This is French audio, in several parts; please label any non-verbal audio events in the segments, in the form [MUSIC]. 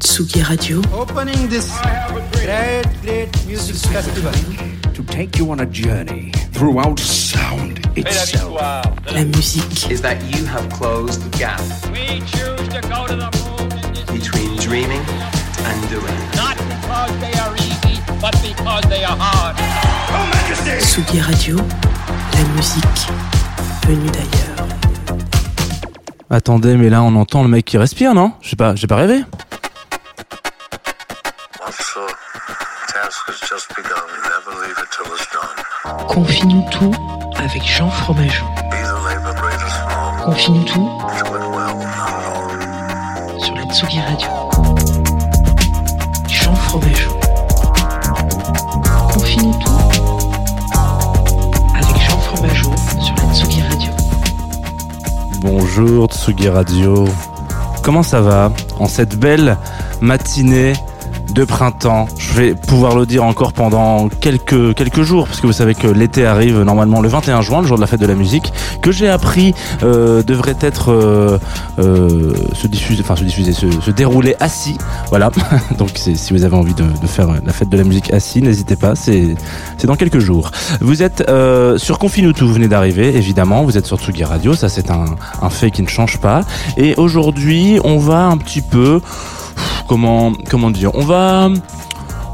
Tsugi Radio, Opening this great, great music festival. to take you on a journey throughout sound itself. la musique, Is that you have closed the gap We choose to go to the moon between dreaming and doing. not because they are easy, but because they are hard. Tsugi Radio, la musique venue d'ailleurs. Attendez, mais là on entend le mec qui respire, non? J'ai pas, j'ai pas rêvé. Confine tout avec Jean Fromageau. Confine tout sur la Tsugi Radio. Jean Fromageau. Confine tout avec Jean Fromageau sur la Tsugi Radio. Bonjour Tsugi Radio. Comment ça va en cette belle matinée de printemps Je vais pouvoir le dire encore pendant quelques quelques jours parce que vous savez que l'été arrive normalement le 21 juin, le jour de la fête de la musique, que j'ai appris euh, devrait être euh, euh, se diffuser, enfin se diffuser, se, se dérouler assis. Voilà. [LAUGHS] Donc si vous avez envie de, faire la fête de la musique assis, n'hésitez pas. C'est dans quelques jours. Vous êtes sur Confinutu, vous venez d'arriver, évidemment. Vous êtes sur Tsugi Radio, ça c'est un, un fait qui ne change pas. Et aujourd'hui, on va un petit peu, comment comment dire, on va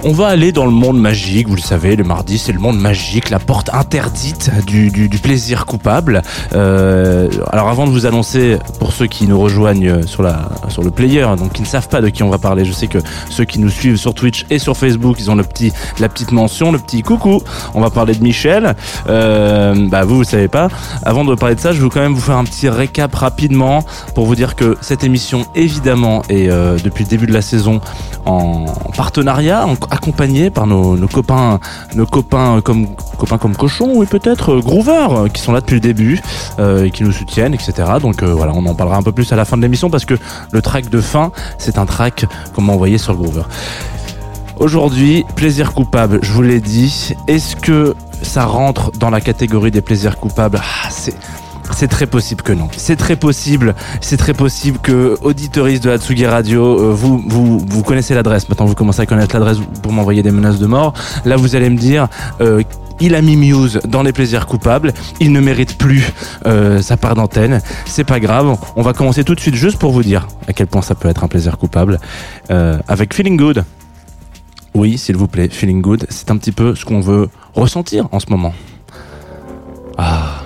on va aller dans le monde magique, vous le savez, le mardi c'est le monde magique, la porte interdite du, plaisir coupable. Euh, alors avant de vous annoncer, pour ceux qui nous rejoignent sur le player, donc qui ne savent pas de qui on va parler, je sais que ceux qui nous suivent sur Twitch et sur Facebook, ils ont le petit, la petite mention, le petit coucou. On va parler de Michel. Euh, bah vous, vous savez pas. Avant de parler de ça, je veux quand même vous faire un petit récap rapidement pour vous dire que cette émission, évidemment, est euh, depuis le début de la saison en partenariat, en- accompagné par nos, copains, nos copains comme copains comme cochon, oui peut-être euh, Groover, euh, qui sont là depuis le début euh, et qui nous soutiennent, etc. Donc voilà, on en parlera un peu plus à la fin de l'émission parce que le track de fin, c'est un track qu'on m'a envoyé sur Groover. Aujourd'hui, plaisir coupable, je vous l'ai dit. Est-ce que ça rentre dans la catégorie des plaisirs coupables? Ah, C'est c'est très possible que non. C'est très possible. C'est très possible que auditoristes de Hatsugi Radio, euh, vous, vous, vous connaissez l'adresse. Maintenant, vous commencez à connaître l'adresse pour m'envoyer des menaces de mort. Là, vous allez me dire. euh, il a mis Muse dans les plaisirs coupables. Il ne mérite plus euh, sa part d'antenne. C'est pas grave. On va commencer tout de suite juste pour vous dire à quel point ça peut être un plaisir coupable euh, avec Feeling Good. Oui, s'il vous plaît, Feeling Good. C'est un petit peu ce qu'on veut ressentir en ce moment. Ah.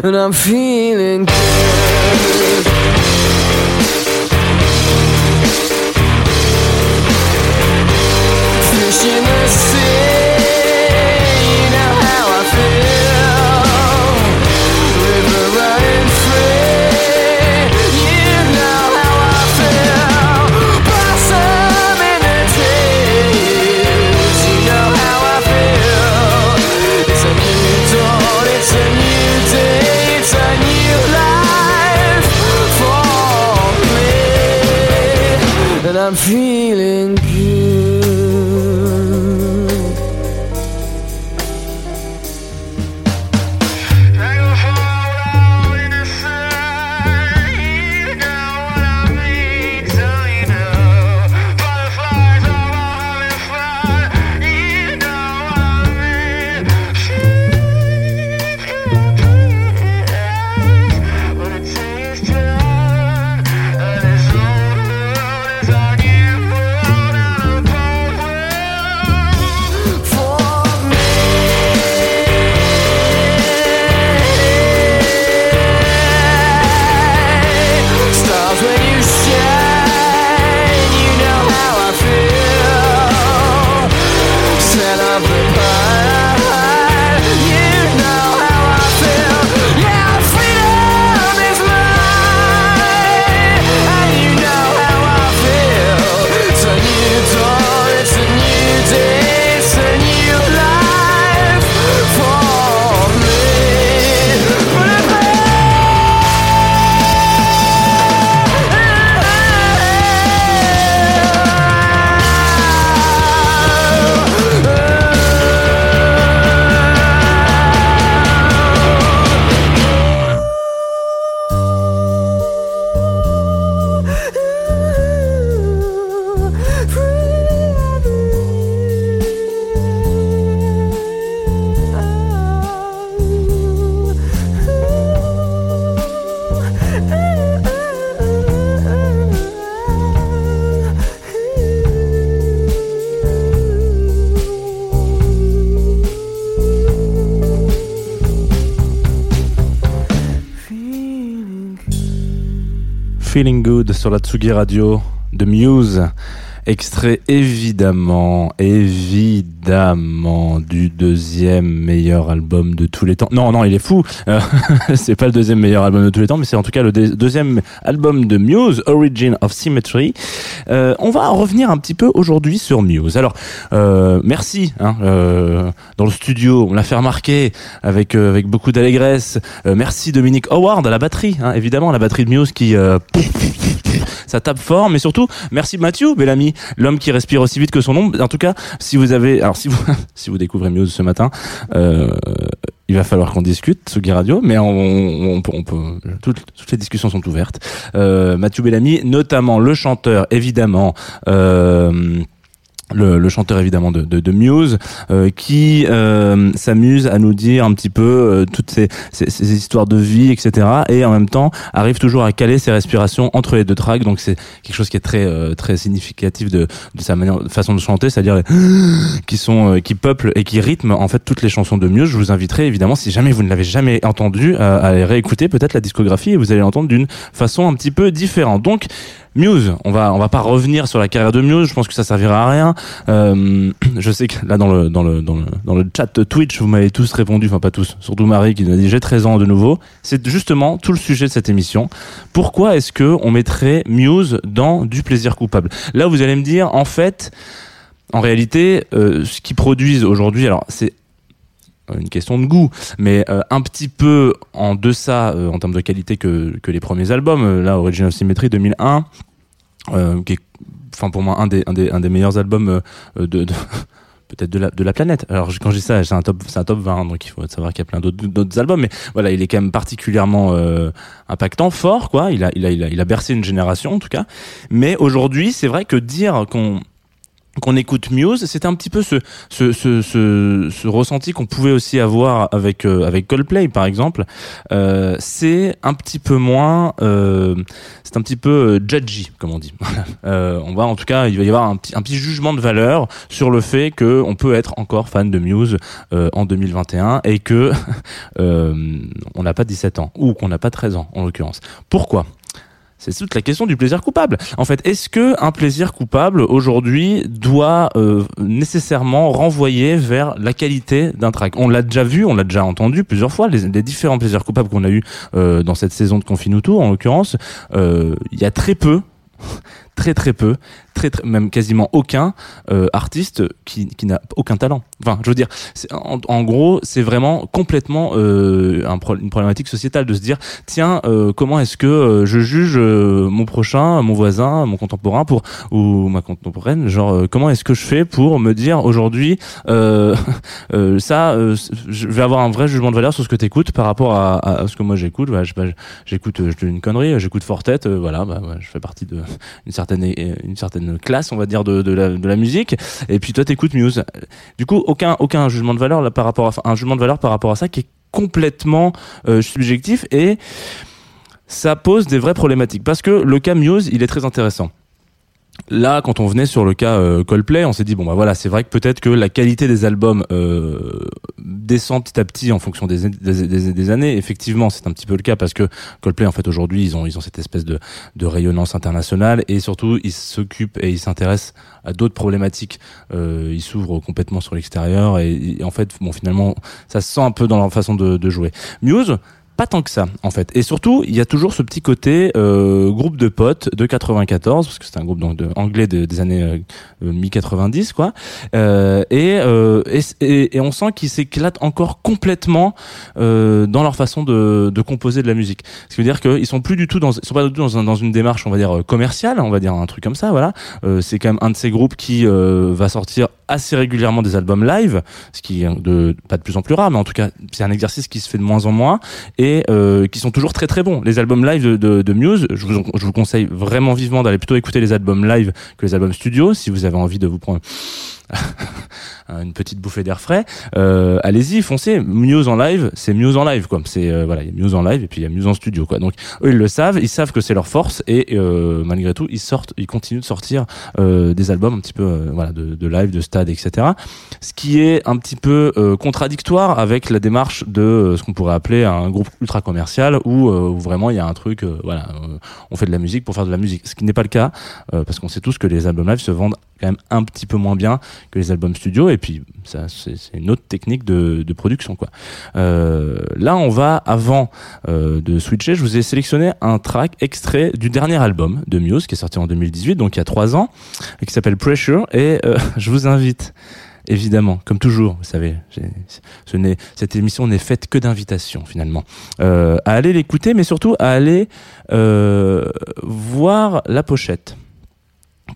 And I'm feeling good. Fish in the sea, I'm feeling Feeling Good sur la Tsugi Radio de Muse. Extrait évidemment, évidemment du deuxième meilleur album de tous les temps. Non, non, il est fou. Euh, [LAUGHS] c'est pas le deuxième meilleur album de tous les temps, mais c'est en tout cas le deux- deuxième album de Muse, Origin of Symmetry. Euh, on va revenir un petit peu aujourd'hui sur Muse. Alors, euh, merci. Hein, euh, dans le studio, on l'a fait remarquer avec avec beaucoup d'allégresse. Merci Dominique Howard à la batterie, hein, évidemment la batterie de Muse qui ça tape fort, mais surtout merci Mathieu Bellamy, l'homme qui respire aussi vite que son nom. En tout cas, si vous avez, alors si vous [LAUGHS] si vous découvrez Muse ce matin, euh, il va falloir qu'on discute Sugi Radio, mais on, on, peut, on peut toutes, toutes les discussions sont ouvertes. Euh, Mathieu Bellamy, notamment le chanteur, évidemment. Euh, le, le chanteur évidemment de, de, de Muse, euh, qui euh, s'amuse à nous dire un petit peu euh, toutes ces, ces, ces histoires de vie, etc. Et en même temps arrive toujours à caler ses respirations entre les deux tracks. Donc c'est quelque chose qui est très euh, très significatif de, de sa manière, façon de chanter, c'est-à-dire [GASPS] qui sont euh, qui peuplent et qui rythment en fait toutes les chansons de Muse. Je vous inviterai évidemment, si jamais vous ne l'avez jamais entendu, à, à aller réécouter peut-être la discographie et vous allez l'entendre d'une façon un petit peu différente. Donc Muse, on va on va pas revenir sur la carrière de Muse, je pense que ça servira à rien. Euh, je sais que là dans le dans le dans le dans le chat Twitch, vous m'avez tous répondu, enfin pas tous, surtout Marie qui nous a dit j'ai 13 ans de nouveau. C'est justement tout le sujet de cette émission. Pourquoi est-ce que on mettrait Muse dans du plaisir coupable? Là, vous allez me dire en fait en réalité euh, ce qu'ils produisent aujourd'hui, alors c'est une question de goût, mais euh, un petit peu en deçà euh, en termes de qualité que, que les premiers albums. Euh, là, Origin of Symmetry 2001, euh, qui est, enfin pour moi un des, un des, un des meilleurs albums euh, de, [LAUGHS] peut-être de la, de la planète. Alors quand je dis ça, c'est un top, c'est un top 20, donc il faut savoir qu'il y a plein d'autres, d'autres albums, mais voilà, il est quand même particulièrement euh, impactant, fort, quoi. Il a, il a, il a, il a bercé une génération en tout cas. Mais aujourd'hui, c'est vrai que dire qu'on qu'on écoute Muse, c'était un petit peu ce ressenti qu'on pouvait aussi avoir avec euh, Coldplay par exemple. Euh, c'est un petit peu moins, euh, c'est un petit peu judgy comme on dit. [LAUGHS] on va en tout cas, il va y avoir un petit jugement de valeur sur le fait que on peut être encore fan de Muse en 2021 et que [LAUGHS] on n'a pas 17 ans ou qu'on n'a pas 13 ans en l'occurrence. Pourquoi? C'est toute la question du plaisir coupable. En fait, est-ce que un plaisir coupable aujourd'hui doit euh, nécessairement renvoyer vers la qualité d'un track? On l'a déjà vu, on l'a déjà entendu plusieurs fois. Les, différents plaisirs coupables qu'on a eu euh, dans cette saison de Confine Tour, en l'occurrence, euh, il y a très peu. Très très peu, très, très même quasiment aucun euh, artiste qui, qui n'a aucun talent. Enfin, je veux dire, en, gros, c'est vraiment complètement euh, une problématique sociétale de se dire tiens, euh, comment est-ce que je juge mon prochain, mon voisin, mon contemporain pour ou ma contemporaine, genre comment est-ce que je fais pour me dire aujourd'hui [LAUGHS] ça, je vais avoir un vrai jugement de valeur sur ce que t'écoutes par rapport à, ce que moi j'écoute. Bah, pas, j'écoute, je une connerie, j'écoute Fortet, voilà, bah, ouais, je fais partie de [LAUGHS] certaine une certaine classe, on va dire de, de la de la musique. Et puis toi t'écoutes Muse. Du coup, aucun aucun jugement de valeur là par rapport à un jugement de valeur par rapport à ça qui est complètement euh, subjectif et ça pose des vraies problématiques parce que le cas Muse il est très intéressant. Là, quand on venait sur le cas euh, Coldplay, on s'est dit bon bah voilà, c'est vrai que peut-être que la qualité des albums euh, descend petit à petit en fonction des, des, années. Effectivement, c'est un petit peu le cas parce que Coldplay en fait aujourd'hui ils ont ils ont cette espèce de de rayonnance internationale et surtout ils s'occupent et ils s'intéressent à d'autres problématiques. Euh, ils s'ouvrent complètement sur l'extérieur et, et en fait bon finalement ça se sent un peu dans leur façon de, de jouer. Muse pas tant que ça en fait. Et surtout il y a toujours ce petit côté euh, groupe de potes de 94 parce que c'est un groupe donc anglais de- des années euh, mi 90 quoi. Euh, et, euh, et, et- on sent qu'ils s'éclatent encore complètement euh, dans leur façon de, de composer de la musique. Ce qui veut dire qu'ils sont plus du tout dans ils sont pas du tout dans, dans une démarche on va dire euh, commerciale on va dire un truc comme ça voilà. Euh, c'est quand même un de ces groupes qui euh, va sortir assez régulièrement des albums live ce qui est de pas de plus en plus rare mais en tout cas c'est un exercice qui se fait de moins en moins et euh, qui sont toujours très très bons. Les albums live de, de, de Muse, je vous, je vous conseille vraiment vivement d'aller plutôt écouter les albums live que les albums studio si vous avez envie de vous prendre [LAUGHS] une petite bouffée d'air frais, euh, allez-y, foncez. Muse en live, c'est Muse en live, quoi. C'est euh, voilà, il y a Muse en live et puis il y a Muse en studio, quoi. Donc eux, ils le savent, ils savent que c'est leur force et euh, malgré tout, ils sortent, ils continuent de sortir euh, des albums un petit peu, euh, voilà, de, de live, de stade, etc. Ce qui est un petit peu euh, contradictoire avec la démarche de ce qu'on pourrait appeler un groupe ultra commercial où, où vraiment il y a un truc, voilà, on fait de la musique pour faire de la musique. Ce qui n'est pas le cas parce qu'on sait tous que les albums live se vendent quand même un petit peu moins bien que les albums studio. Et puis ça c'est une autre technique de, de production quoi. Euh, là on va avant euh, de switcher, je vous ai sélectionné un track extrait du dernier album de Muse qui est sorti en 2018 donc il y a trois ans et qui s'appelle Pressure. Et euh, [LAUGHS] je vous invite évidemment, comme toujours, vous savez, ce cette émission n'est faite que d'invitations finalement, euh, à aller l'écouter, mais surtout à aller euh, voir la pochette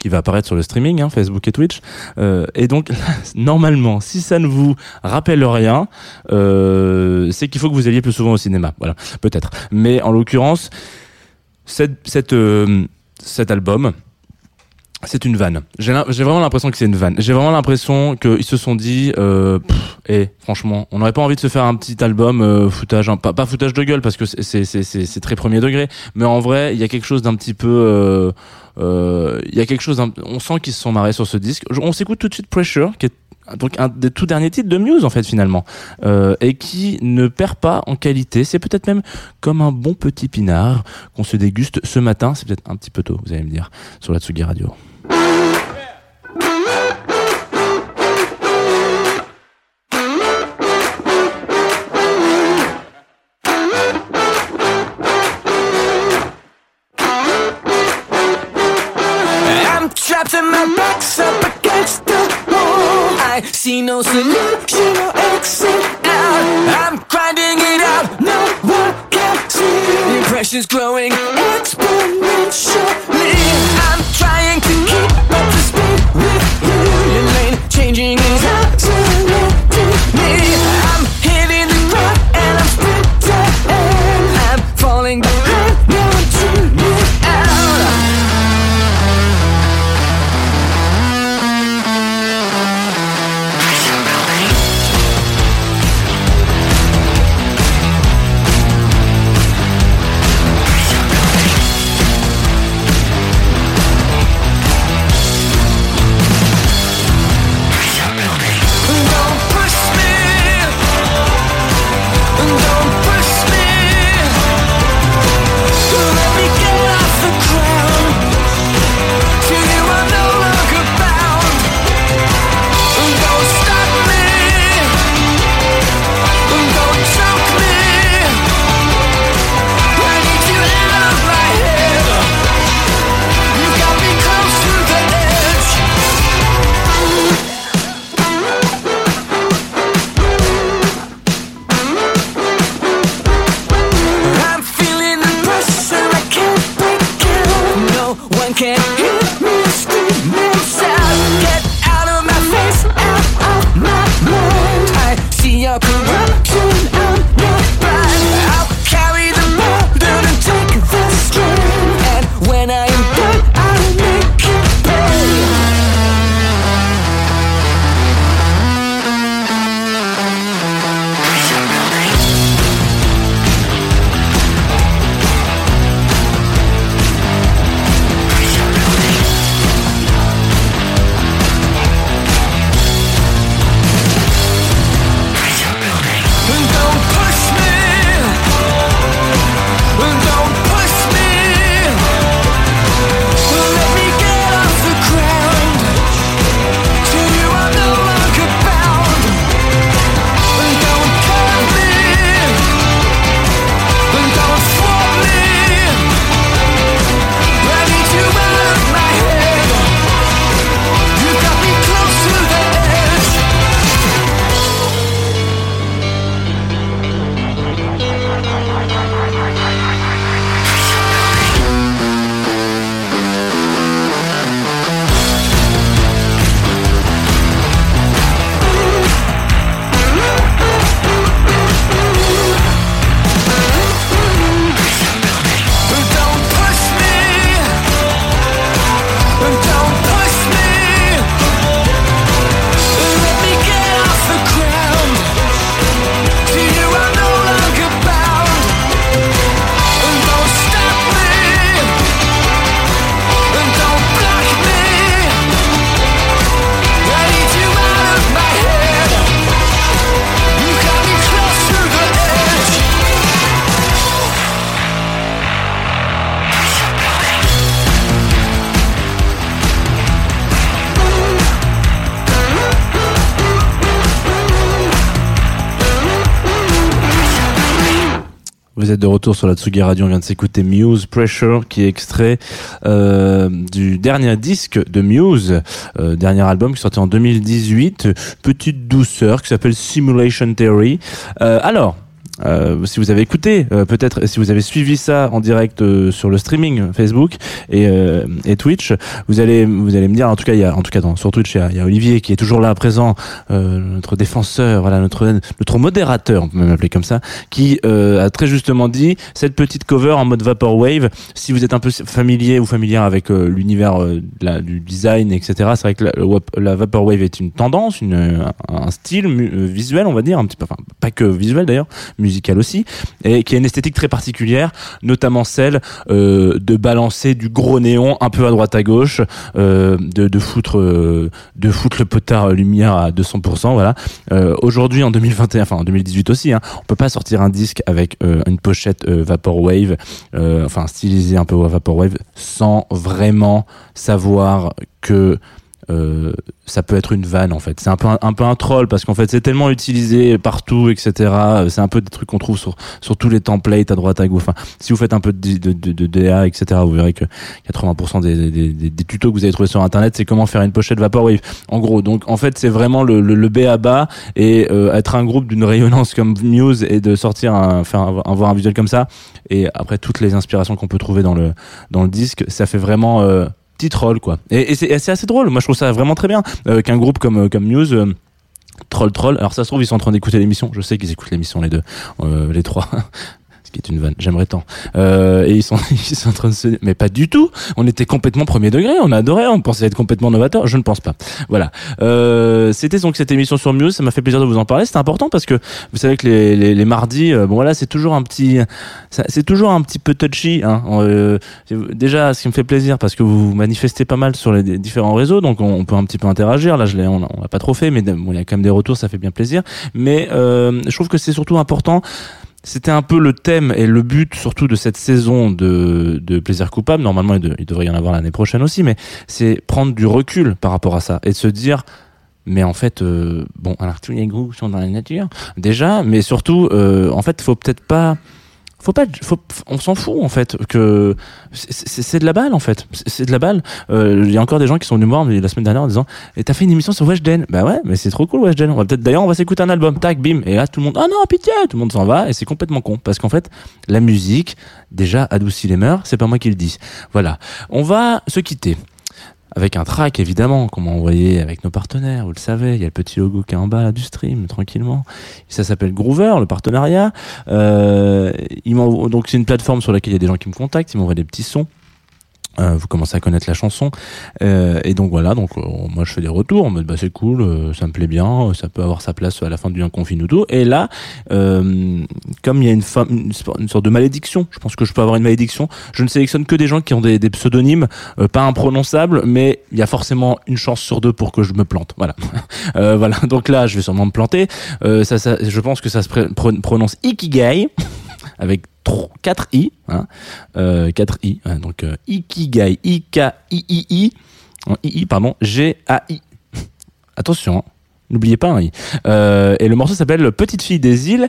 qui va apparaître sur le streaming, hein, Facebook et Twitch. Euh, et donc, [LAUGHS] normalement, si ça ne vous rappelle rien, euh, c'est qu'il faut que vous alliez plus souvent au cinéma. Voilà, peut-être. Mais en l'occurrence, cette, cette, euh, cet album, c'est une vanne. J'ai vraiment l'impression que c'est une vanne. J'ai vraiment l'impression qu'ils se sont dit, euh, pff, eh, franchement, on n'aurait pas envie de se faire un petit album euh, foutage, pas, pas foutage de gueule parce que c'est- très premier degré, mais en vrai, il y a quelque chose d'un petit peu, euh, euh, il y a quelque chose, on sent qu'ils se sont marrés sur ce disque. On s'écoute tout de suite Pressure, qui est donc un des tout derniers titres de Muse en fait finalement, euh, et qui ne perd pas en qualité. C'est peut-être même comme un bon petit pinard qu'on se déguste ce matin. C'est peut-être un petit peu tôt, vous allez me dire, sur la Tsugi Radio. See no solution retour sur la Tsugi Radio. On vient de s'écouter Muse Pressure, qui est extrait euh, du dernier disque de Muse, euh, dernier album qui sorti en 2018. Petite douceur qui s'appelle Simulation Theory. Euh, alors. Euh, si vous avez écouté, euh, peut-être si vous avez suivi ça en direct euh, sur le streaming Facebook et, euh, et Twitch, vous allez vous allez me dire en tout cas il y a en tout cas sur Twitch il y, y a Olivier qui est toujours là présent, euh, notre défenseur, voilà notre notre modérateur on peut même l'appeler comme ça, qui euh, a très justement dit cette petite cover en mode vaporwave. Si vous êtes un peu familier ou familière avec euh, l'univers euh, du design etc, c'est vrai que la, la vaporwave est une tendance, une un, style euh, visuel on va dire un petit peu, enfin pas que visuel d'ailleurs musical aussi, et qui a une esthétique très particulière, notamment celle euh, de balancer du gros néon un peu à droite à gauche, euh, de, foutre euh, de foutre le potard lumière à 200%. Voilà. Aujourd'hui en 2021, enfin en 2018 aussi, hein, on peut pas sortir un disque avec une pochette vaporwave, enfin stylisé un peu vaporwave, sans vraiment savoir que euh, ça peut être une vanne en fait. C'est un peu un, un peu un troll parce qu'en fait c'est tellement utilisé partout, etc. Euh, C'est un peu des trucs qu'on trouve sur sur tous les templates à droite à gauche. Enfin, si vous faites un peu de, de, de, de DA, etc. Vous verrez que 80% des, des, des, tutos que vous avez trouvés sur internet, c'est comment faire une pochette vaporwave. En gros, donc en fait c'est vraiment le, le, le B à bas et euh, être un groupe d'une rayonnance comme Muse et de sortir un, faire un- avoir un visuel comme ça. Et après toutes les inspirations qu'on peut trouver dans le dans le disque, ça fait vraiment euh, petit troll quoi. Et, c'est assez drôle. Moi je trouve ça vraiment très bien euh, qu'un groupe comme comme Muse euh, Troll Troll. Alors ça se trouve ils sont en train d'écouter l'émission. Je sais qu'ils écoutent l'émission les deux, euh, les trois. Qui est une vanne. J'aimerais tant. Euh, et ils sont [LAUGHS] ils sont en train de se dire mais pas du tout. On était complètement premier degré. On adorait. On pensait être complètement novateur. Je ne pense pas. Voilà. Euh, C'était donc cette émission sur Muse. Ça m'a fait plaisir de vous en parler. C'était important parce que vous savez que les les, les mardis, euh, bon voilà, c'est toujours un petit c'est toujours un petit peu touchy. Hein. Euh, c'est- déjà, ce qui me fait plaisir parce que vous manifestez pas mal sur les différents réseaux, donc on, on peut un petit peu interagir. Là, je l'ai, on, on l'a pas trop fait, mais bon, il y a quand même des retours, ça fait bien plaisir. Mais euh, je trouve que c'est surtout important. C'était un peu le thème et le but surtout de cette saison de, de plaisir coupable. Normalement, il, de- il devrait y en avoir l'année prochaine aussi, mais c'est prendre du recul par rapport à ça et de se dire. Mais en fait, euh, bon, alors tous les groupes sont dans la nature, déjà, mais surtout, euh, en fait, faut peut-être pas, faut pas, faut, on s'en fout en fait que c'est- de la balle en fait, c'est de la balle. Euh, Il y a encore des gens qui sont venus me voir la semaine dernière en disant, et t'as fait une émission sur Weshden? Bah ouais, mais c'est trop cool Weshden. On va peut-être d'ailleurs on va s'écouter un album, tac, bim, et là tout le monde, ah non pitié, tout le monde s'en va et c'est complètement con parce qu'en fait la musique déjà adoucit les mœurs, c'est pas moi qui le dis. Voilà, on va se quitter avec un track évidemment qu'on m'a envoyé avec nos partenaires, vous le savez, il y a le petit logo qui est en bas là, du stream tranquillement. Ça s'appelle Groover, le partenariat. Euh, donc c'est une plateforme sur laquelle il y a des gens qui me contactent, ils m'envoient des petits sons. Euh, vous commencez à connaître la chanson. Euh, et donc voilà donc euh, moi je fais des retours en mode bah c'est cool euh, ça me plaît bien euh, ça peut avoir sa place à la fin du Inconfinuto et là euh, comme il y a une, une, sorte de malédiction je pense que je peux avoir une malédiction je ne sélectionne que des gens qui ont des, pseudonymes pas imprononçables mais il y a forcément une chance sur deux pour que je me plante. Voilà. [LAUGHS] Voilà. Donc là je vais sûrement me planter. Ça, ça je pense que ça se prononce Ikigai [LAUGHS] avec 4 i hein, euh, 4 i hein, donc euh, Ikigai I K I I I I I pardon G A I. [LAUGHS] Attention hein, n'oubliez pas un i. Euh, et le morceau s'appelle Petite fille des îles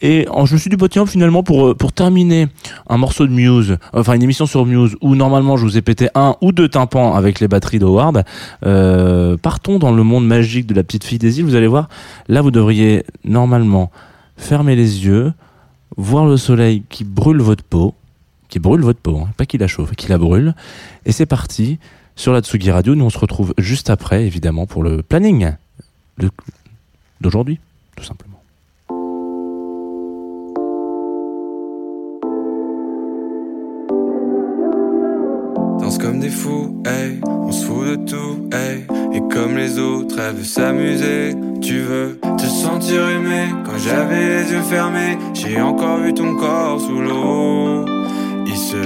et en- je me suis dit bah finalement pour euh, pour terminer un morceau de Muse enfin une émission sur Muse où normalement je vous ai pété un ou deux tympans avec les batteries d'Howard euh, partons dans le monde magique de la petite fille des îles. Vous allez voir là vous devriez normalement fermer les yeux voir le soleil qui brûle votre peau, qui brûle votre peau, hein, pas qui la chauffe, qui la brûle. Et c'est parti sur la Tsugi Radio. Nous on se retrouve juste après, évidemment, pour le planning d'aujourd'hui, tout simplement. Comme des fous, hey, on se fout de tout, hey. Et comme les autres, elle veut s'amuser. Tu veux te sentir aimé quand j'avais les yeux fermés. J'ai encore vu ton corps sous l'eau. Il se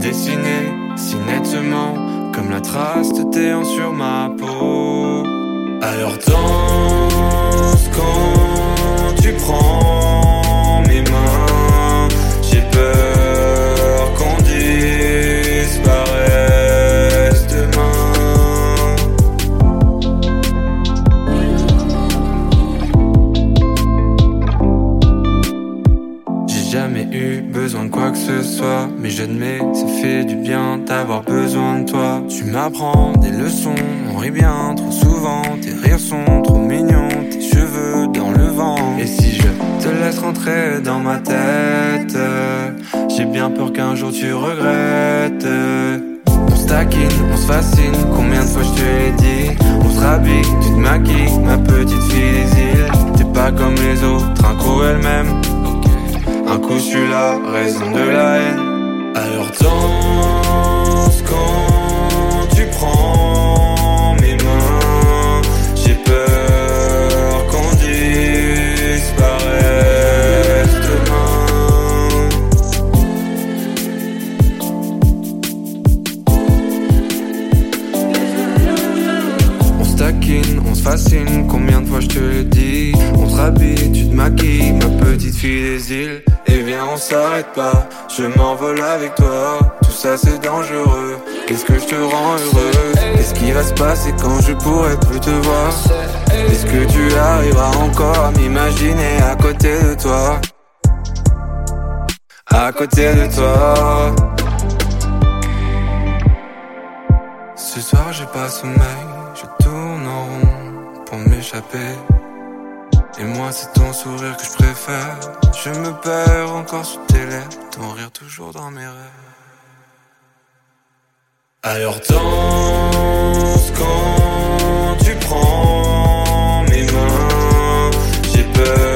dessinait si nettement comme la trace de tes sur ma peau. Coup celui-là, raison de la haine. Alors danse quand tu prends mes mains. J'ai peur qu'on disparaisse demain. On se taquine, on se fascine, combien de fois je te le dis? On se rhabille, tu te maquilles, ma petite fille des îles on s'arrête pas, je m'envole avec toi. Tout ça c'est dangereux, qu'est-ce que je te rends heureux Qu'est-ce qui va se passer quand je pourrai plus te voir? Est-ce que tu arriveras encore à m'imaginer à côté de toi? À côté de toi. Ce soir j'ai pas sommeil, je tourne en rond pour m'échapper. Et moi c'est ton sourire que je préfère. Je me perds encore sous tes lèvres, ton rire toujours dans mes rêves. Alors danse quand tu prends mes mains. J'ai peur